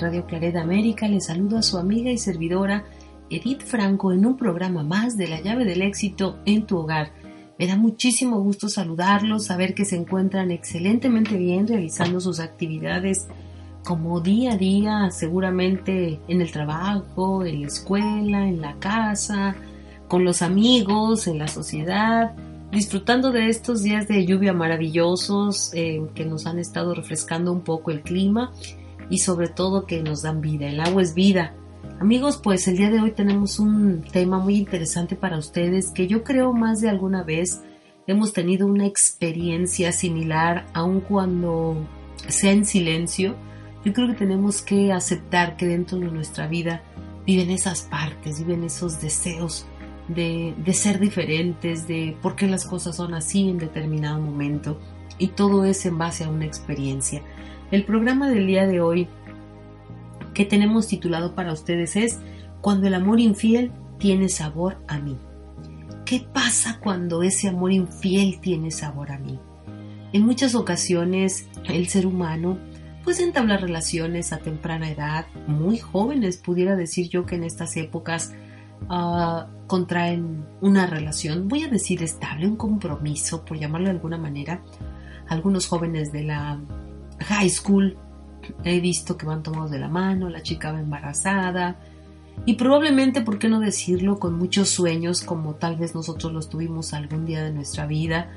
Radio Claret América, les saludo a su amiga y servidora Edith Franco en un programa más de la llave del éxito en tu hogar. Me da muchísimo gusto saludarlos, saber que se encuentran excelentemente bien realizando sus actividades como día a día, seguramente en el trabajo, en la escuela, en la casa, con los amigos, en la sociedad, disfrutando de estos días de lluvia maravillosos eh, que nos han estado refrescando un poco el clima y sobre todo que nos dan vida. El agua es vida. Amigos, pues el día de hoy tenemos un tema muy interesante para ustedes que yo creo más de alguna vez hemos tenido una experiencia similar, aun cuando sea en silencio. Yo creo que tenemos que aceptar que dentro de nuestra vida viven esas partes, viven esos deseos de, de ser diferentes, de por qué las cosas son así en determinado momento. Y todo es en base a una experiencia. El programa del día de hoy que tenemos titulado para ustedes es Cuando el amor infiel tiene sabor a mí. ¿Qué pasa cuando ese amor infiel tiene sabor a mí? En muchas ocasiones el ser humano pues entabla relaciones a temprana edad, muy jóvenes, pudiera decir yo que en estas épocas ah, contraen una relación, voy a decir estable, un compromiso, por llamarlo de alguna manera. Algunos jóvenes de la high school. He visto que van tomados de la mano, la chica va embarazada y probablemente, ¿por qué no decirlo?, con muchos sueños como tal vez nosotros los tuvimos algún día de nuestra vida.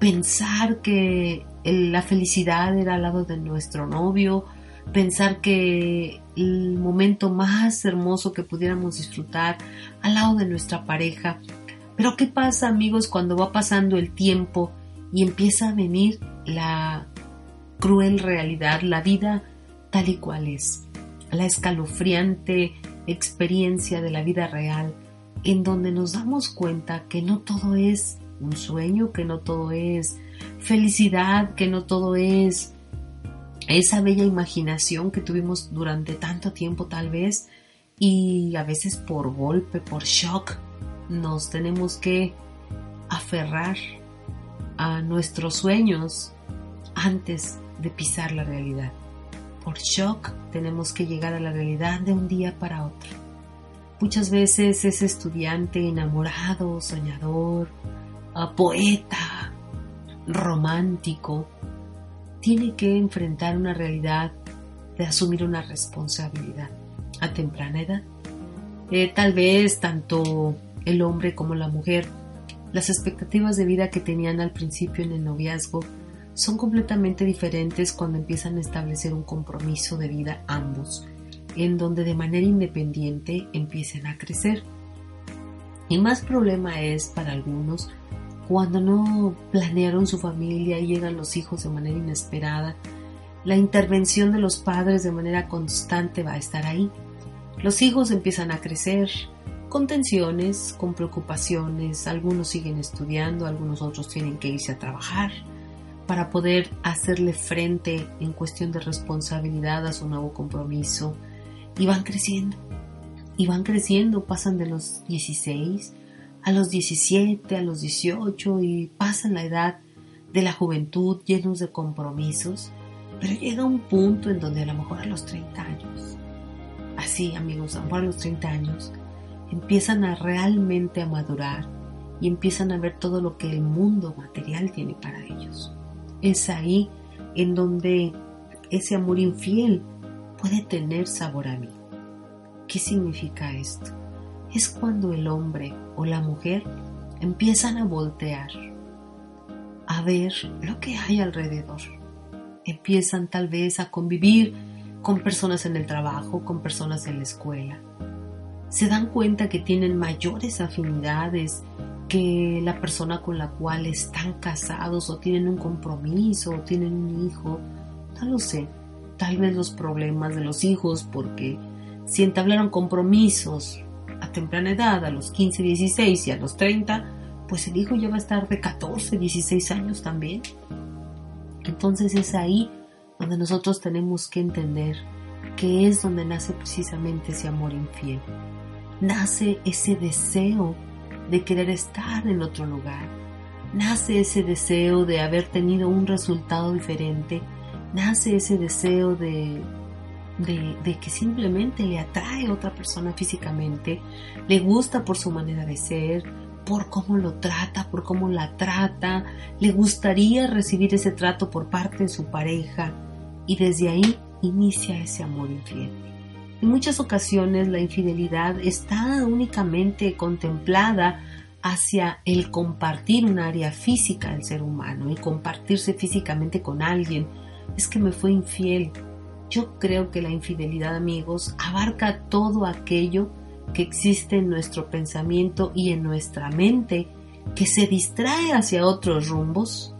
Pensar que la felicidad era al lado de nuestro novio, pensar que el momento más hermoso que pudiéramos disfrutar al lado de nuestra pareja. Pero ¿qué pasa amigos cuando va pasando el tiempo y empieza a venir la cruel realidad, la vida tal y cual es, la escalofriante experiencia de la vida real, en donde nos damos cuenta que no todo es un sueño, que no todo es felicidad, que no todo es esa bella imaginación que tuvimos durante tanto tiempo tal vez y a veces por golpe, por shock, nos tenemos que aferrar a nuestros sueños antes de pisar la realidad. Por shock tenemos que llegar a la realidad de un día para otro. Muchas veces ese estudiante enamorado, soñador, poeta, romántico, tiene que enfrentar una realidad de asumir una responsabilidad a temprana edad. Eh, tal vez tanto el hombre como la mujer, las expectativas de vida que tenían al principio en el noviazgo son completamente diferentes cuando empiezan a establecer un compromiso de vida ambos, en donde de manera independiente empiecen a crecer. Y más problema es para algunos cuando no planearon su familia llegan los hijos de manera inesperada. La intervención de los padres de manera constante va a estar ahí. Los hijos empiezan a crecer con tensiones, con preocupaciones, algunos siguen estudiando, algunos otros tienen que irse a trabajar para poder hacerle frente en cuestión de responsabilidad a su nuevo compromiso. Y van creciendo, y van creciendo, pasan de los 16 a los 17, a los 18 y pasan la edad de la juventud llenos de compromisos, pero llega un punto en donde a lo mejor a los 30 años, así amigos, a lo mejor a los 30 años, empiezan a realmente a madurar y empiezan a ver todo lo que el mundo material tiene para ellos. Es ahí en donde ese amor infiel puede tener sabor a mí. ¿Qué significa esto? Es cuando el hombre o la mujer empiezan a voltear, a ver lo que hay alrededor. Empiezan tal vez a convivir con personas en el trabajo, con personas en la escuela. Se dan cuenta que tienen mayores afinidades que la persona con la cual están casados o tienen un compromiso o tienen un hijo. No lo sé. Tal vez los problemas de los hijos porque si entablaron compromisos a temprana edad, a los 15, 16 y a los 30, pues el hijo ya va a estar de 14, 16 años también. Entonces es ahí donde nosotros tenemos que entender que es donde nace precisamente ese amor infiel. Nace ese deseo de querer estar en otro lugar. Nace ese deseo de haber tenido un resultado diferente. Nace ese deseo de, de, que simplemente le atrae a otra persona físicamente, le gusta por su manera de ser, por cómo lo trata, por cómo la trata, le gustaría recibir ese trato por parte de su pareja y desde ahí inicia ese amor infiel. En muchas ocasiones la infidelidad está únicamente contemplada hacia el compartir un área física del ser humano, el compartirse físicamente con alguien. Es que me fue infiel. Yo creo que la infidelidad, amigos, abarca todo aquello que existe en nuestro pensamiento y en nuestra mente que se distrae hacia otros rumbos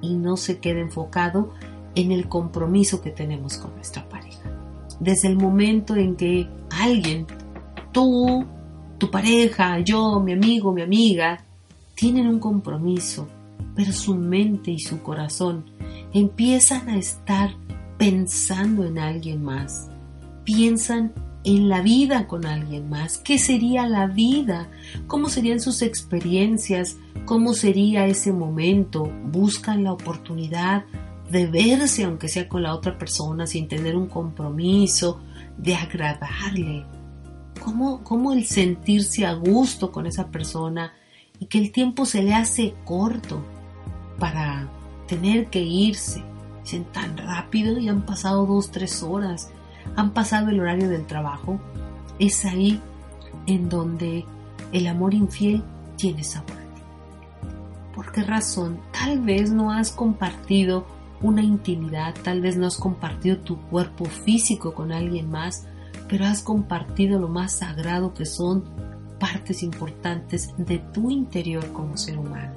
y no se queda enfocado en el compromiso que tenemos con nuestra pareja. Desde el momento en que alguien, tú, tu pareja, yo, mi amigo, mi amiga, tienen un compromiso, pero su mente y su corazón empiezan a estar pensando en alguien más, piensan en la vida con alguien más, qué sería la vida, cómo serían sus experiencias, cómo sería ese momento, buscan la oportunidad de verse aunque sea con la otra persona sin tener un compromiso, de agradarle, cómo, cómo el sentirse a gusto con esa persona y que el tiempo se le hace corto para tener que irse. Dicen tan rápido y han pasado dos, tres horas, han pasado el horario del trabajo. Es ahí en donde el amor infiel tiene sabor. ¿Por qué razón? Tal vez no has compartido una intimidad, tal vez no has compartido tu cuerpo físico con alguien más, pero has compartido lo más sagrado que son partes importantes de tu interior como ser humano.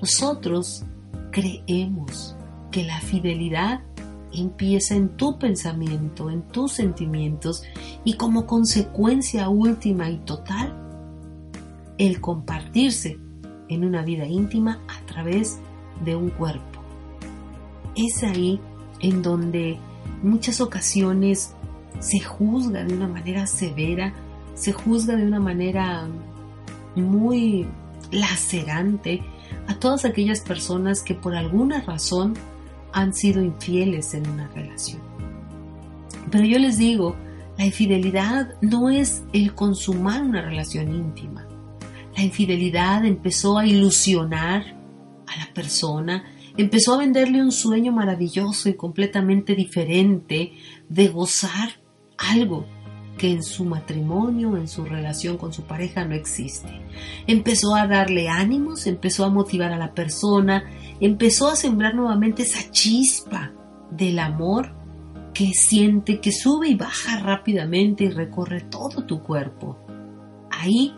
Nosotros creemos que la fidelidad empieza en tu pensamiento, en tus sentimientos y como consecuencia última y total, el compartirse en una vida íntima a través de un cuerpo es ahí en donde muchas ocasiones se juzga de una manera severa, se juzga de una manera muy lacerante a todas aquellas personas que por alguna razón han sido infieles en una relación. Pero yo les digo, la infidelidad no es el consumar una relación íntima. La infidelidad empezó a ilusionar a la persona, empezó a venderle un sueño maravilloso y completamente diferente de gozar algo que en su matrimonio, en su relación con su pareja no existe. Empezó a darle ánimos, empezó a motivar a la persona, empezó a sembrar nuevamente esa chispa del amor que siente que sube y baja rápidamente y recorre todo tu cuerpo. Ahí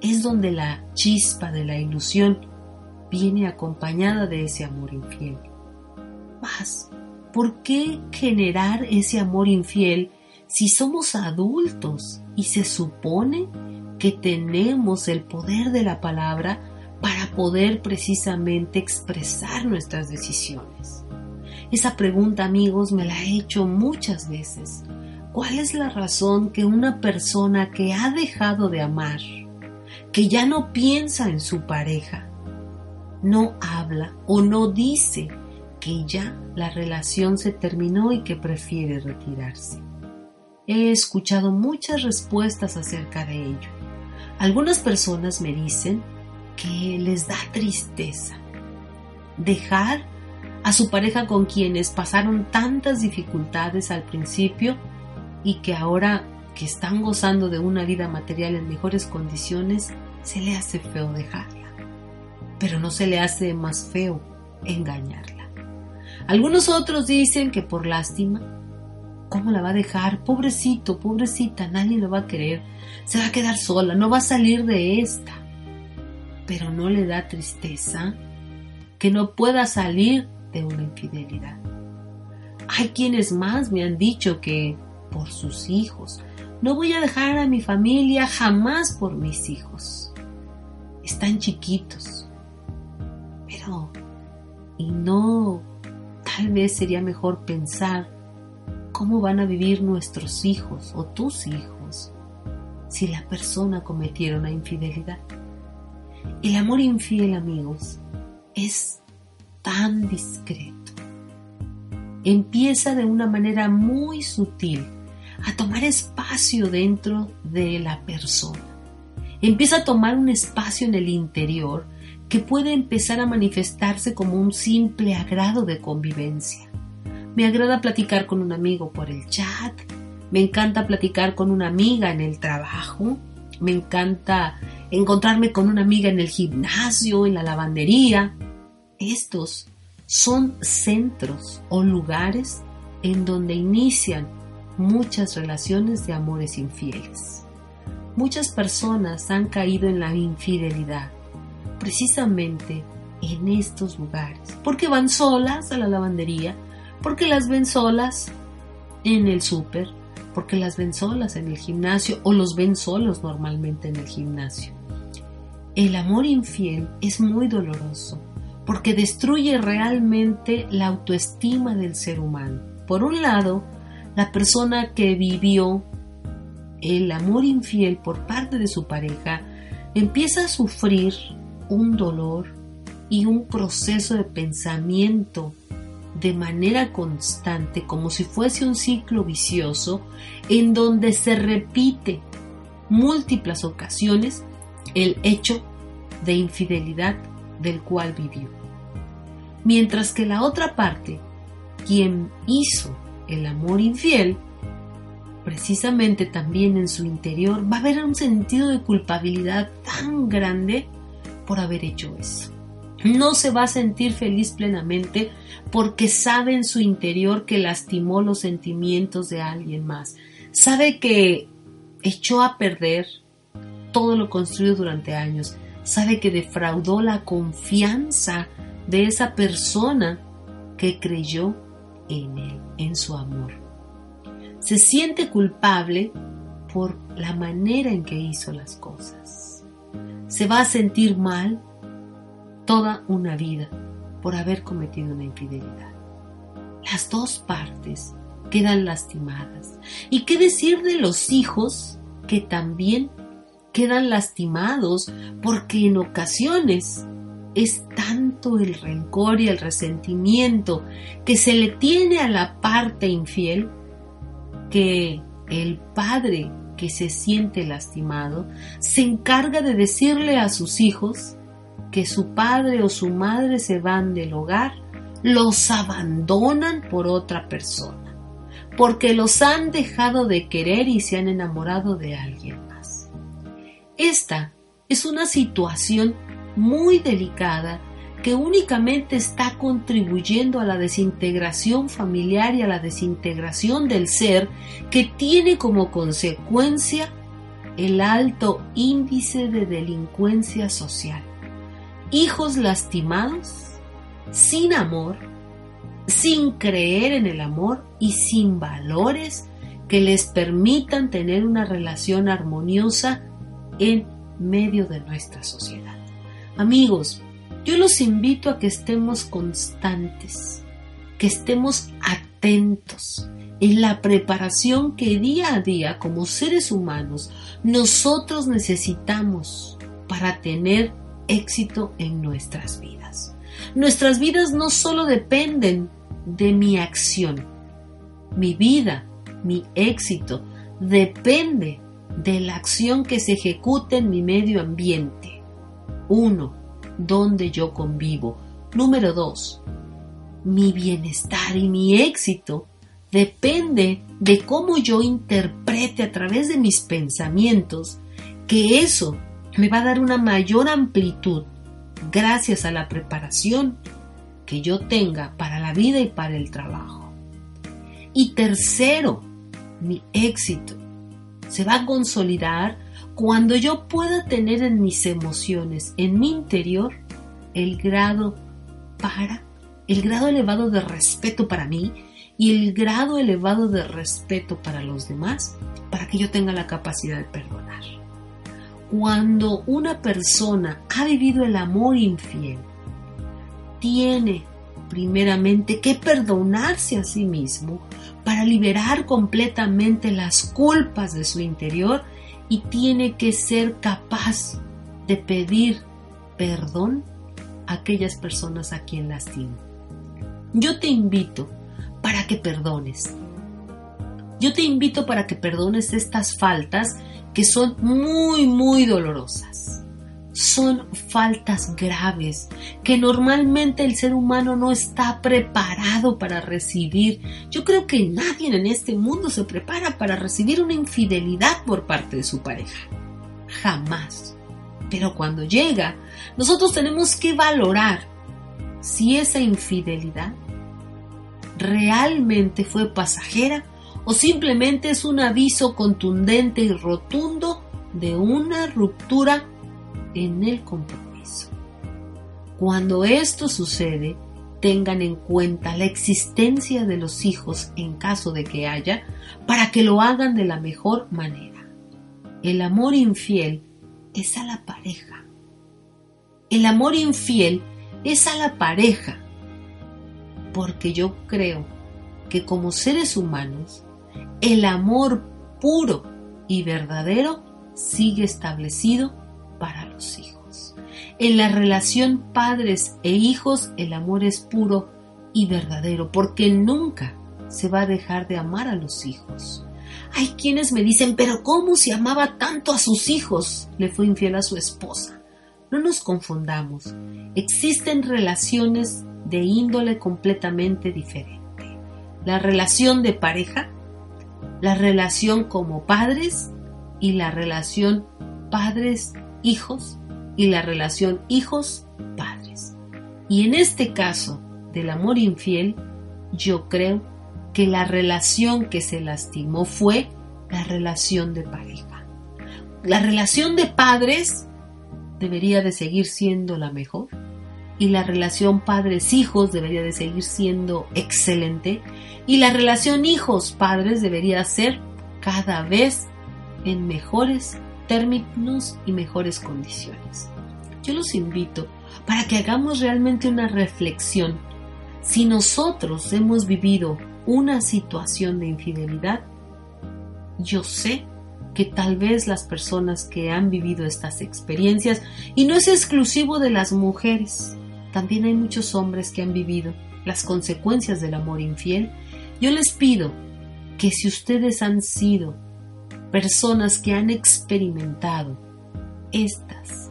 es donde la chispa de la ilusión viene acompañada de ese amor infiel. Más, ¿por qué generar ese amor infiel si somos adultos y se supone que tenemos el poder de la palabra para poder precisamente expresar nuestras decisiones? Esa pregunta, amigos, me la he hecho muchas veces. ¿Cuál es la razón que una persona que ha dejado de amar, que ya no piensa en su pareja, no habla o no dice que ya la relación se terminó y que prefiere retirarse. He escuchado muchas respuestas acerca de ello. Algunas personas me dicen que les da tristeza dejar a su pareja con quienes pasaron tantas dificultades al principio y que ahora que están gozando de una vida material en mejores condiciones, se le hace feo dejarla. Pero no se le hace más feo engañarla. Algunos otros dicen que por lástima, ¿cómo la va a dejar? Pobrecito, pobrecita, nadie lo va a querer. Se va a quedar sola, no va a salir de esta. Pero no le da tristeza que no pueda salir de una infidelidad. Hay quienes más me han dicho que por sus hijos, no voy a dejar a mi familia jamás por mis hijos. Están chiquitos. ¿Y no tal vez sería mejor pensar cómo van a vivir nuestros hijos o tus hijos si la persona cometiera una infidelidad? El amor infiel, amigos, es tan discreto. Empieza de una manera muy sutil a tomar espacio dentro de la persona. Empieza a tomar un espacio en el interior que puede empezar a manifestarse como un simple agrado de convivencia. Me agrada platicar con un amigo por el chat, me encanta platicar con una amiga en el trabajo, me encanta encontrarme con una amiga en el gimnasio, en la lavandería. Estos son centros o lugares en donde inician muchas relaciones de amores infieles. Muchas personas han caído en la infidelidad precisamente en estos lugares, porque van solas a la lavandería, porque las ven solas en el súper, porque las ven solas en el gimnasio o los ven solos normalmente en el gimnasio. El amor infiel es muy doloroso porque destruye realmente la autoestima del ser humano. Por un lado, la persona que vivió el amor infiel por parte de su pareja empieza a sufrir un dolor y un proceso de pensamiento de manera constante, como si fuese un ciclo vicioso, en donde se repite múltiples ocasiones el hecho de infidelidad del cual vivió. Mientras que la otra parte, quien hizo el amor infiel, precisamente también en su interior va a haber un sentido de culpabilidad tan grande por haber hecho eso no se va a sentir feliz plenamente porque sabe en su interior que lastimó los sentimientos de alguien más. Sabe que echó a perder todo lo construido durante años. Sabe que defraudó la confianza de esa persona que creyó en él, en su amor. Se siente culpable por la manera en que hizo las cosas. Se va a sentir mal toda una vida por haber cometido una infidelidad. Las dos partes quedan lastimadas. ¿Y qué decir de los hijos que también quedan lastimados porque en ocasiones es tanto el rencor y el resentimiento que se le tiene a la parte infiel que el padre que se siente lastimado se encarga de decirle a sus hijos que su padre o su madre se van del hogar, los abandonan por otra persona, porque los han dejado de querer y se han enamorado de alguien más. Esta es una situación muy delicada que únicamente está contribuyendo a la desintegración familiar y a la desintegración del ser que tiene como consecuencia el alto índice de delincuencia social hijos lastimados, sin amor, sin creer en el amor y sin valores que les permitan tener una relación armoniosa en medio de nuestra sociedad. Amigos, yo los invito a que estemos constantes, que estemos atentos en la preparación que día a día como seres humanos nosotros necesitamos para tener éxito en nuestras vidas. Nuestras vidas no solo dependen de mi acción, mi vida, mi éxito, depende de la acción que se ejecute en mi medio ambiente. Uno, donde yo convivo. Número dos, mi bienestar y mi éxito depende de cómo yo interprete a través de mis pensamientos que eso me va a dar una mayor amplitud gracias a la preparación que yo tenga para la vida y para el trabajo. Y tercero, mi éxito se va a consolidar cuando yo pueda tener en mis emociones, en mi interior, el grado para, el grado elevado de respeto para mí y el grado elevado de respeto para los demás, para que yo tenga la capacidad de perdonar. Cuando una persona ha vivido el amor infiel, tiene primeramente que perdonarse a sí mismo para liberar completamente las culpas de su interior y tiene que ser capaz de pedir perdón a aquellas personas a quien lastima. Yo te invito para que perdones. Yo te invito para que perdones estas faltas que son muy, muy dolorosas son faltas graves que normalmente el ser humano no está preparado para recibir. Yo creo que nadie en este mundo se prepara para recibir una infidelidad por parte de su pareja. Jamás. Pero cuando llega, nosotros tenemos que valorar si esa infidelidad realmente fue pasajera o simplemente es un aviso contundente y rotundo de una ruptura en el compromiso. Cuando esto sucede, tengan en cuenta la existencia de los hijos en caso de que haya, para que lo hagan de la mejor manera. El amor infiel es a la pareja. El amor infiel es a la pareja. Porque yo creo que como seres humanos, el amor puro y verdadero sigue establecido hijos. En la relación padres e hijos el amor es puro y verdadero porque nunca se va a dejar de amar a los hijos. Hay quienes me dicen, pero ¿cómo se amaba tanto a sus hijos? Le fue infiel a su esposa. No nos confundamos. Existen relaciones de índole completamente diferente. La relación de pareja, la relación como padres y la relación padres hijos y la relación hijos-padres. Y en este caso del amor infiel, yo creo que la relación que se lastimó fue la relación de pareja. La relación de padres debería de seguir siendo la mejor y la relación padres-hijos debería de seguir siendo excelente y la relación hijos-padres debería ser cada vez en mejores términos y mejores condiciones. Yo los invito para que hagamos realmente una reflexión. Si nosotros hemos vivido una situación de infidelidad, yo sé que tal vez las personas que han vivido estas experiencias, y no es exclusivo de las mujeres, también hay muchos hombres que han vivido las consecuencias del amor infiel, yo les pido que si ustedes han sido personas que han experimentado estas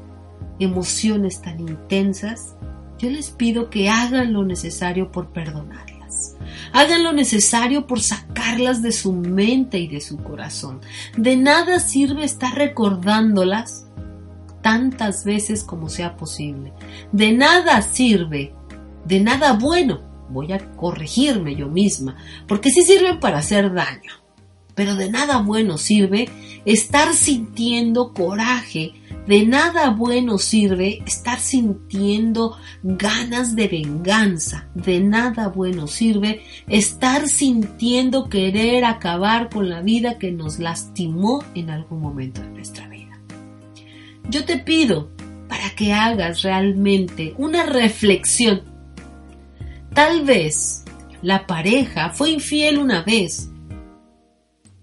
emociones tan intensas, yo les pido que hagan lo necesario por perdonarlas. Hagan lo necesario por sacarlas de su mente y de su corazón. De nada sirve estar recordándolas tantas veces como sea posible. De nada sirve, de nada bueno. Voy a corregirme yo misma, porque sí sirven para hacer daño pero de nada bueno sirve estar sintiendo coraje, de nada bueno sirve estar sintiendo ganas de venganza, de nada bueno sirve estar sintiendo querer acabar con la vida que nos lastimó en algún momento de nuestra vida. Yo te pido para que hagas realmente una reflexión. Tal vez la pareja fue infiel una vez,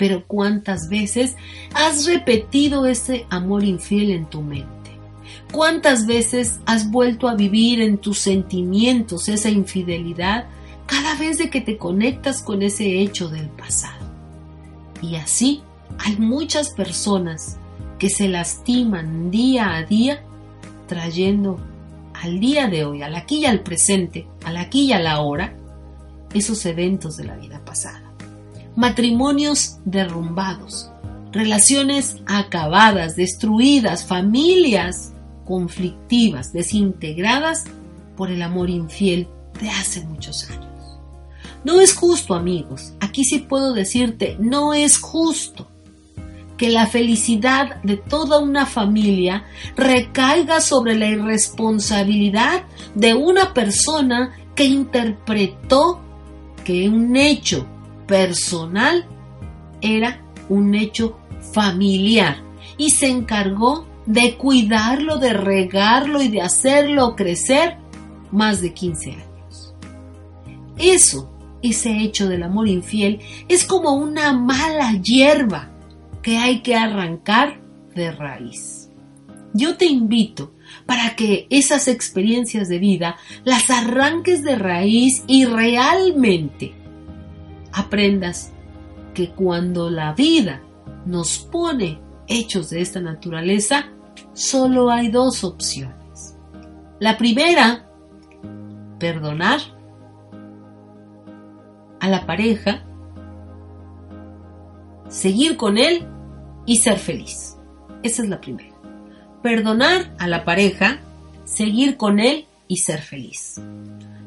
pero ¿cuántas veces has repetido ese amor infiel en tu mente? ¿Cuántas veces has vuelto a vivir en tus sentimientos esa infidelidad cada vez que te conectas con ese hecho del pasado? Y así hay muchas personas que se lastiman día a día trayendo al día de hoy, al aquí y al presente, al aquí y a la hora, esos eventos de la vida pasada. Matrimonios derrumbados, relaciones acabadas, destruidas, familias conflictivas, desintegradas por el amor infiel de hace muchos años. No es justo, amigos. Aquí sí puedo decirte, no es justo que la felicidad de toda una familia recaiga sobre la irresponsabilidad de una persona que interpretó que un hecho personal era un hecho familiar y se encargó de cuidarlo, de regarlo y de hacerlo crecer más de 15 años. Eso, ese hecho del amor infiel, es como una mala hierba que hay que arrancar de raíz. Yo te invito para que esas experiencias de vida las arranques de raíz y realmente aprendas que cuando la vida nos pone hechos de esta naturaleza, solo hay dos opciones. La primera, perdonar a la pareja, seguir con él y ser feliz. Esa es la primera. Perdonar a la pareja, seguir con él y ser feliz.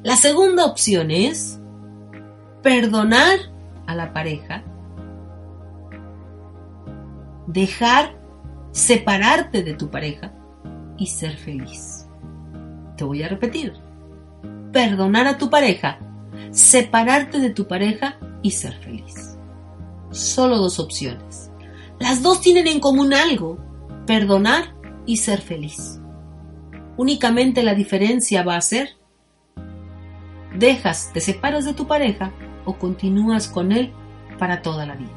La segunda opción es perdonar a la pareja, dejar separarte de tu pareja y ser feliz. Te voy a repetir. Perdonar a tu pareja, separarte de tu pareja y ser feliz. Solo dos opciones. Las dos tienen en común algo, perdonar y ser feliz. Únicamente la diferencia va a ser, dejas, te separas de tu pareja o continúas con él para toda la vida.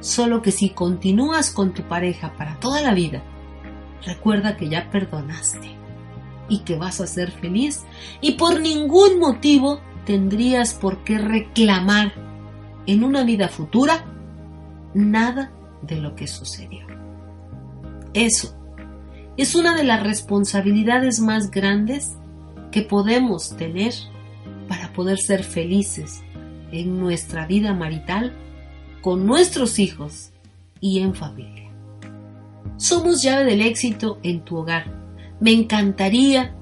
Solo que si continúas con tu pareja para toda la vida, recuerda que ya perdonaste y que vas a ser feliz y por ningún motivo tendrías por qué reclamar en una vida futura nada de lo que sucedió. Eso es una de las responsabilidades más grandes que podemos tener para poder ser felices en nuestra vida marital, con nuestros hijos y en familia. Somos llave del éxito en tu hogar. Me encantaría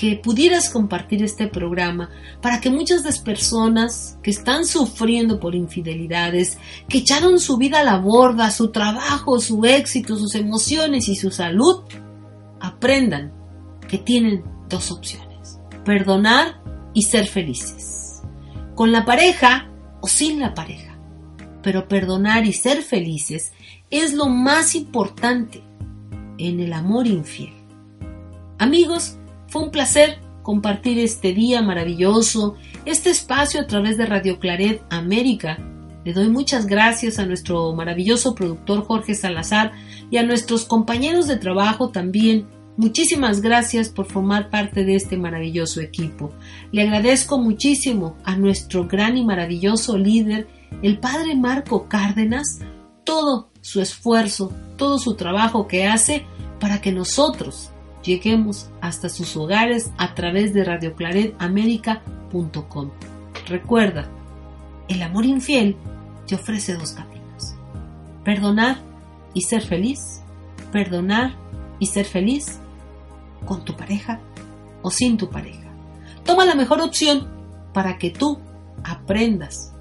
que pudieras compartir este programa para que muchas de las personas que están sufriendo por infidelidades, que echaron su vida a la borda, su trabajo, su éxito, sus emociones y su salud, aprendan que tienen dos opciones, perdonar y ser felices, con la pareja o sin la pareja. Pero perdonar y ser felices es lo más importante en el amor infiel. Amigos, fue un placer compartir este día maravilloso, este espacio a través de Radio Claret América. Le doy muchas gracias a nuestro maravilloso productor Jorge Salazar y a nuestros compañeros de trabajo también. Muchísimas gracias por formar parte de este maravilloso equipo. Le agradezco muchísimo a nuestro gran y maravilloso líder, el padre Marco Cárdenas, todo su esfuerzo, todo su trabajo que hace para que nosotros lleguemos hasta sus hogares a través de radioclaretamerica.com. Recuerda, el amor infiel te ofrece dos caminos. Perdonar y ser feliz. Perdonar y ser feliz con tu pareja o sin tu pareja. Toma la mejor opción para que tú aprendas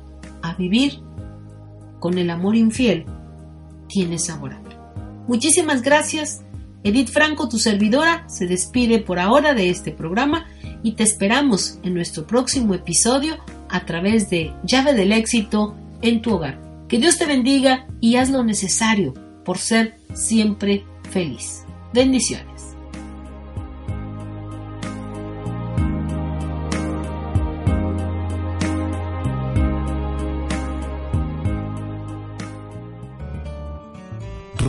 a vivir con el amor infiel. Tienes sabor Muchísimas gracias Edith Franco, tu servidora, se despide por ahora de este programa y te esperamos en nuestro próximo episodio a través de Llave del Éxito en tu hogar. Que Dios te bendiga y haz lo necesario por ser siempre feliz. Bendiciones.